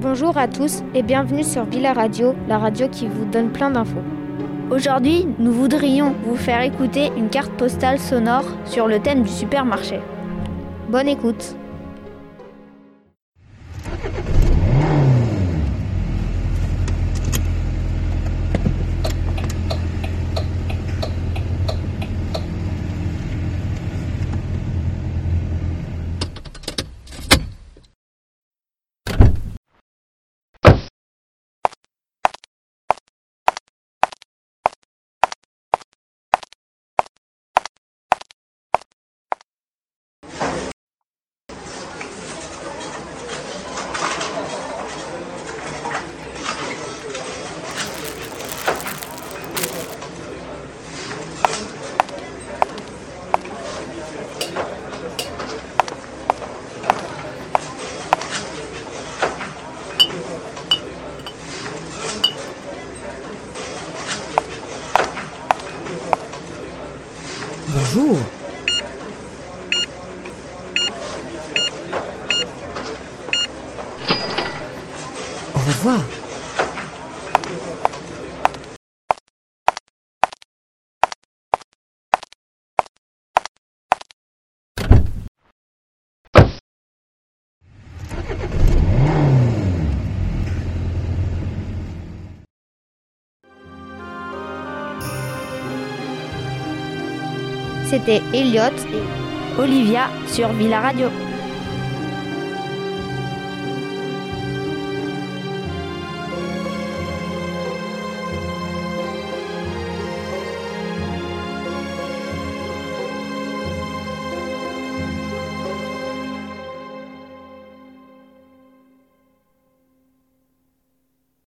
Bonjour à tous et bienvenue sur Villa Radio, la radio qui vous donne plein d'infos. Aujourd'hui, nous voudrions vous faire écouter une carte postale sonore sur le thème du supermarché. Bonne écoute Bonjour. Au revoir. C'était Elliot et Olivia sur Villa Radio.